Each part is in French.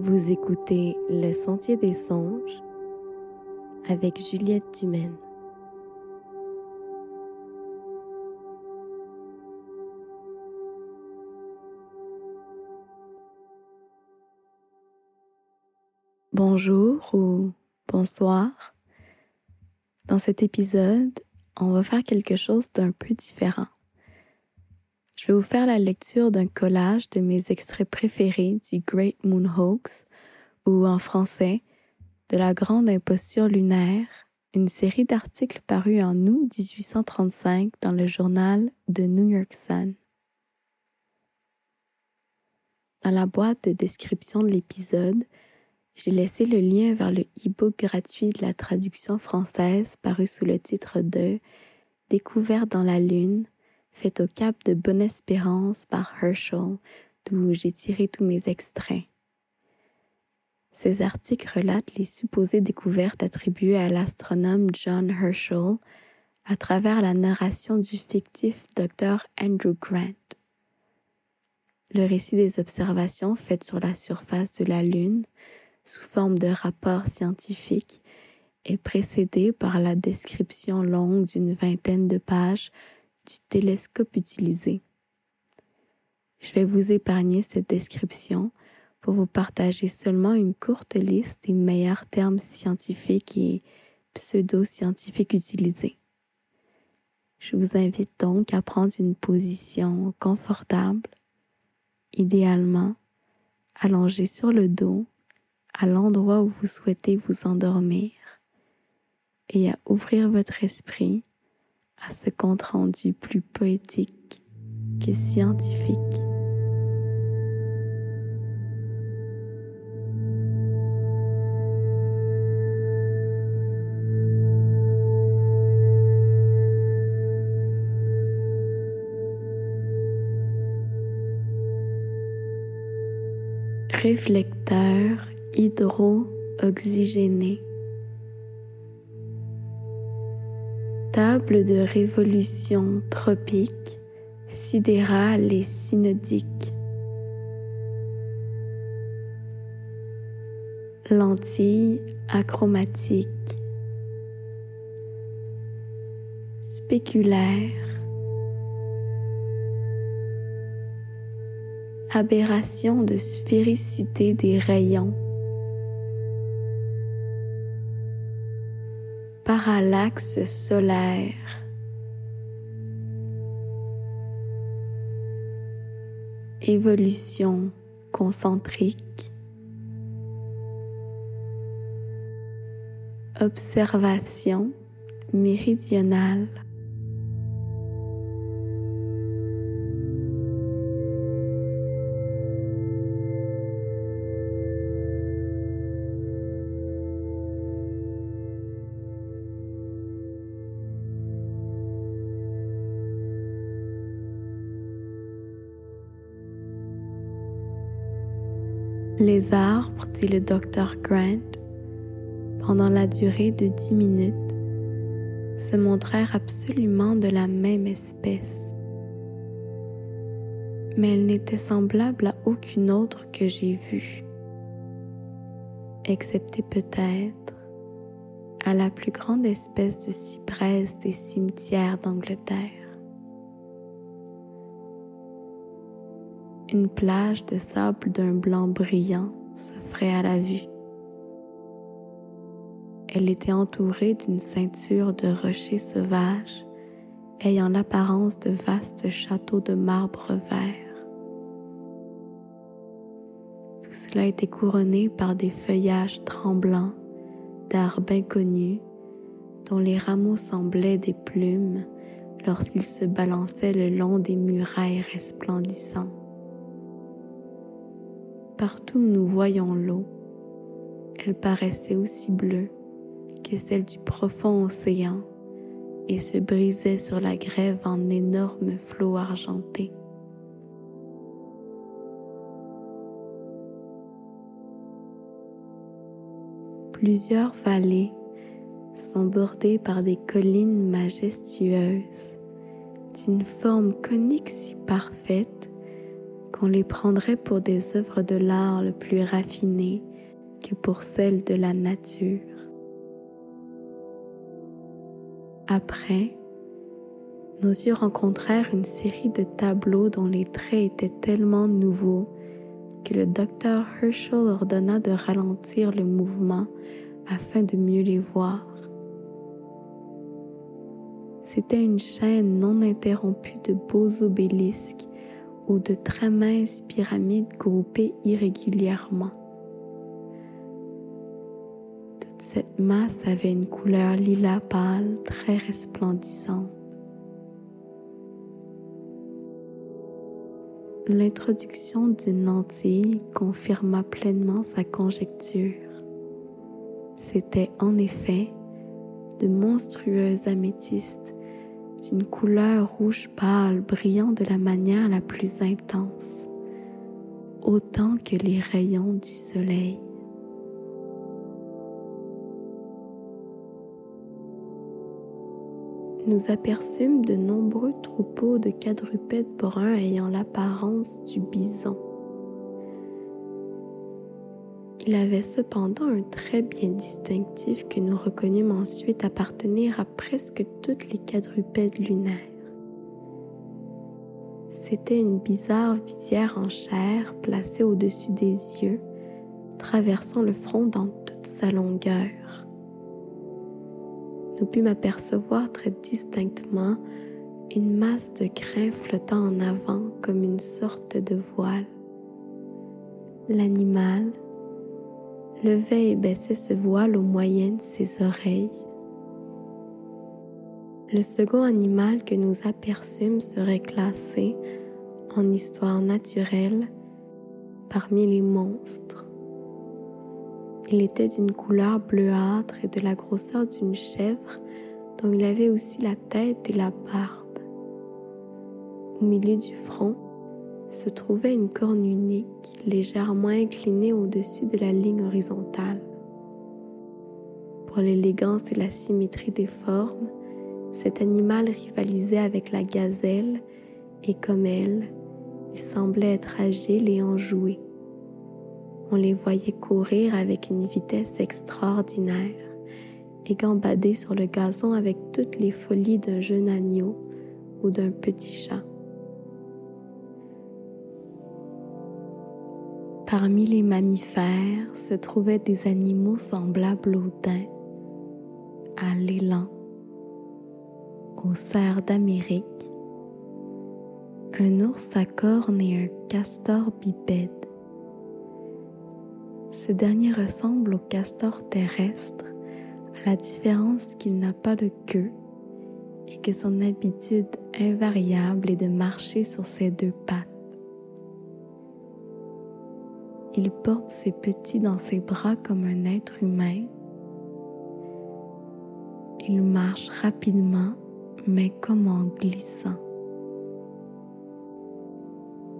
Vous écoutez Le Sentier des Songes avec Juliette Dumaine. Bonjour ou bonsoir. Dans cet épisode, on va faire quelque chose d'un peu différent. Je vais vous faire la lecture d'un collage de mes extraits préférés du Great Moon Hoax, ou en français, de la Grande Imposture lunaire, une série d'articles parus en août 1835 dans le journal The New York Sun. Dans la boîte de description de l'épisode, j'ai laissé le lien vers le e-book gratuit de la traduction française paru sous le titre de Découverte dans la Lune, faite au Cap de Bonne-Espérance par Herschel, d'où j'ai tiré tous mes extraits. Ces articles relatent les supposées découvertes attribuées à l'astronome John Herschel à travers la narration du fictif Dr. Andrew Grant. Le récit des observations faites sur la surface de la Lune sous forme de rapport scientifique est précédé par la description longue d'une vingtaine de pages du télescope utilisé. Je vais vous épargner cette description pour vous partager seulement une courte liste des meilleurs termes scientifiques et pseudo-scientifiques utilisés. Je vous invite donc à prendre une position confortable, idéalement allongée sur le dos à l'endroit où vous souhaitez vous endormir et à ouvrir votre esprit à ce compte rendu plus poétique que scientifique. Réflecteur hydro-oxygéné. Table de révolution tropique, sidérale et synodique. Lentille achromatique. Spéculaire. Aberration de sphéricité des rayons. Parallaxe solaire. Évolution concentrique. Observation méridionale. Les arbres, dit le docteur Grant, pendant la durée de dix minutes, se montrèrent absolument de la même espèce. Mais elle n'était semblable à aucune autre que j'ai vue, excepté peut-être à la plus grande espèce de cyprès des cimetières d'Angleterre. Une plage de sable d'un blanc brillant s'offrait à la vue. Elle était entourée d'une ceinture de rochers sauvages ayant l'apparence de vastes châteaux de marbre vert. Tout cela était couronné par des feuillages tremblants d'arbres inconnus dont les rameaux semblaient des plumes lorsqu'ils se balançaient le long des murailles resplendissantes. Partout où nous voyons l'eau, elle paraissait aussi bleue que celle du profond océan et se brisait sur la grève en énormes flots argentés. Plusieurs vallées sont bordées par des collines majestueuses d'une forme conique si parfaite qu'on les prendrait pour des œuvres de l'art le plus raffinées que pour celles de la nature. Après, nos yeux rencontrèrent une série de tableaux dont les traits étaient tellement nouveaux que le docteur Herschel ordonna de ralentir le mouvement afin de mieux les voir. C'était une chaîne non interrompue de beaux obélisques ou de très minces pyramides groupées irrégulièrement. Toute cette masse avait une couleur lilas pâle très resplendissante. L'introduction d'une lentille confirma pleinement sa conjecture. C'était en effet de monstrueuses améthystes d'une couleur rouge pâle brillant de la manière la plus intense, autant que les rayons du soleil. Nous aperçûmes de nombreux troupeaux de quadrupèdes bruns ayant l'apparence du bison. Il avait cependant un trait bien distinctif que nous reconnûmes ensuite appartenir à presque toutes les quadrupèdes lunaires. C'était une bizarre visière en chair placée au-dessus des yeux, traversant le front dans toute sa longueur. Nous pûmes apercevoir très distinctement une masse de grains flottant en avant comme une sorte de voile. L'animal, levait et baissait ce voile au moyen de ses oreilles. Le second animal que nous aperçûmes serait classé en histoire naturelle parmi les monstres. Il était d'une couleur bleuâtre et de la grosseur d'une chèvre dont il avait aussi la tête et la barbe. Au milieu du front, se trouvait une corne unique, légèrement inclinée au-dessus de la ligne horizontale. Pour l'élégance et la symétrie des formes, cet animal rivalisait avec la gazelle et comme elle, il semblait être agile et enjoué. On les voyait courir avec une vitesse extraordinaire et gambader sur le gazon avec toutes les folies d'un jeune agneau ou d'un petit chat. Parmi les mammifères se trouvaient des animaux semblables aux daims, à l'élan, aux cerfs d'Amérique, un ours à cornes et un castor bipède. Ce dernier ressemble au castor terrestre, à la différence qu'il n'a pas de queue et que son habitude invariable est de marcher sur ses deux pattes. Il porte ses petits dans ses bras comme un être humain. Il marche rapidement, mais comme en glissant.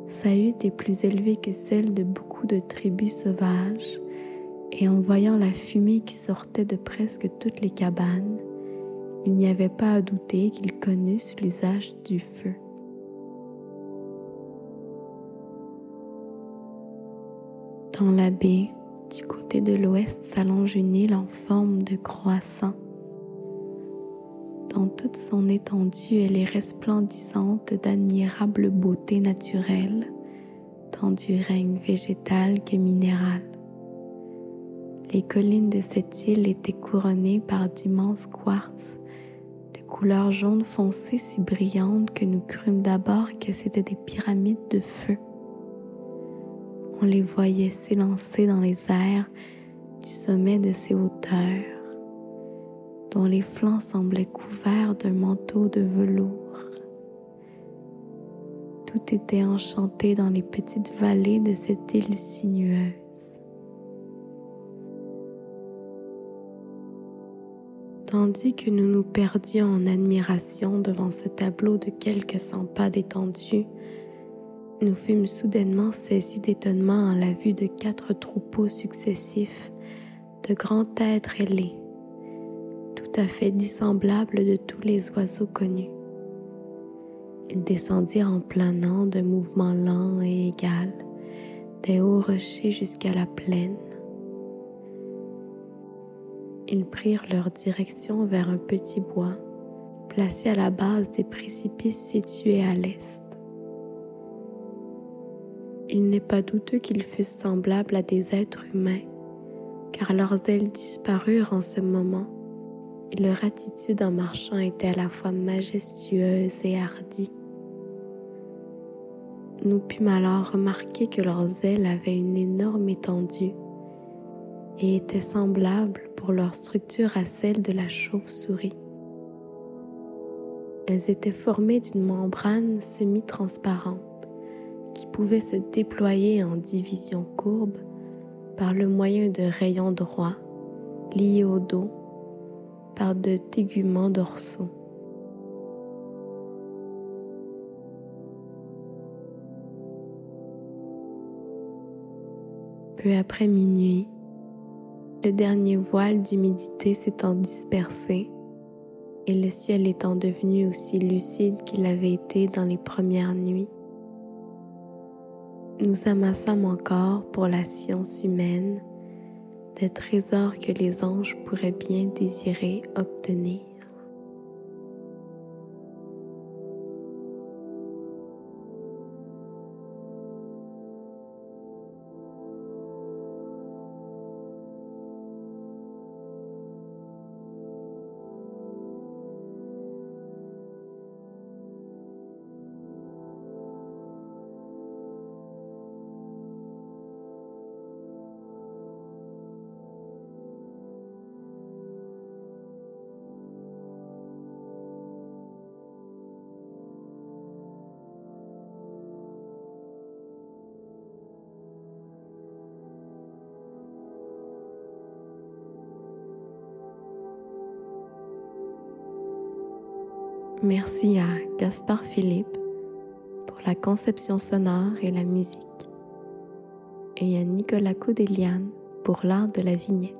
Sa hutte est plus élevée que celle de beaucoup de tribus sauvages, et en voyant la fumée qui sortait de presque toutes les cabanes, il n'y avait pas à douter qu'il connusse l'usage du feu. Dans la baie, du côté de l'ouest s'allonge une île en forme de croissant. Dans toute son étendue, elle est resplendissante d'admirable beauté naturelle, tant du règne végétal que minéral. Les collines de cette île étaient couronnées par d'immenses quartz de couleur jaune foncé si brillante que nous crûmes d'abord que c'étaient des pyramides de feu on les voyait s'élancer dans les airs du sommet de ces hauteurs, dont les flancs semblaient couverts d'un manteau de velours. Tout était enchanté dans les petites vallées de cette île sinueuse. Tandis que nous nous perdions en admiration devant ce tableau de quelques cent pas d'étendue, nous fûmes soudainement saisis d'étonnement en la vue de quatre troupeaux successifs de grands êtres ailés, tout à fait dissemblables de tous les oiseaux connus. Ils descendirent en planant d'un mouvement lent et égal, des hauts rochers jusqu'à la plaine. Ils prirent leur direction vers un petit bois placé à la base des précipices situés à l'est. Il n'est pas douteux qu'ils fussent semblables à des êtres humains, car leurs ailes disparurent en ce moment, et leur attitude en marchant était à la fois majestueuse et hardie. Nous pûmes alors remarquer que leurs ailes avaient une énorme étendue et étaient semblables pour leur structure à celle de la chauve-souris. Elles étaient formées d'une membrane semi-transparente pouvait se déployer en division courbe par le moyen de rayons droits liés au dos par de téguments dorsaux. Peu après minuit, le dernier voile d'humidité s'étant dispersé et le ciel étant devenu aussi lucide qu'il avait été dans les premières nuits, nous amassâmes encore pour la science humaine des trésors que les anges pourraient bien désirer obtenir. Merci à Gaspard Philippe pour la conception sonore et la musique et à Nicolas Coudelian pour l'art de la vignette.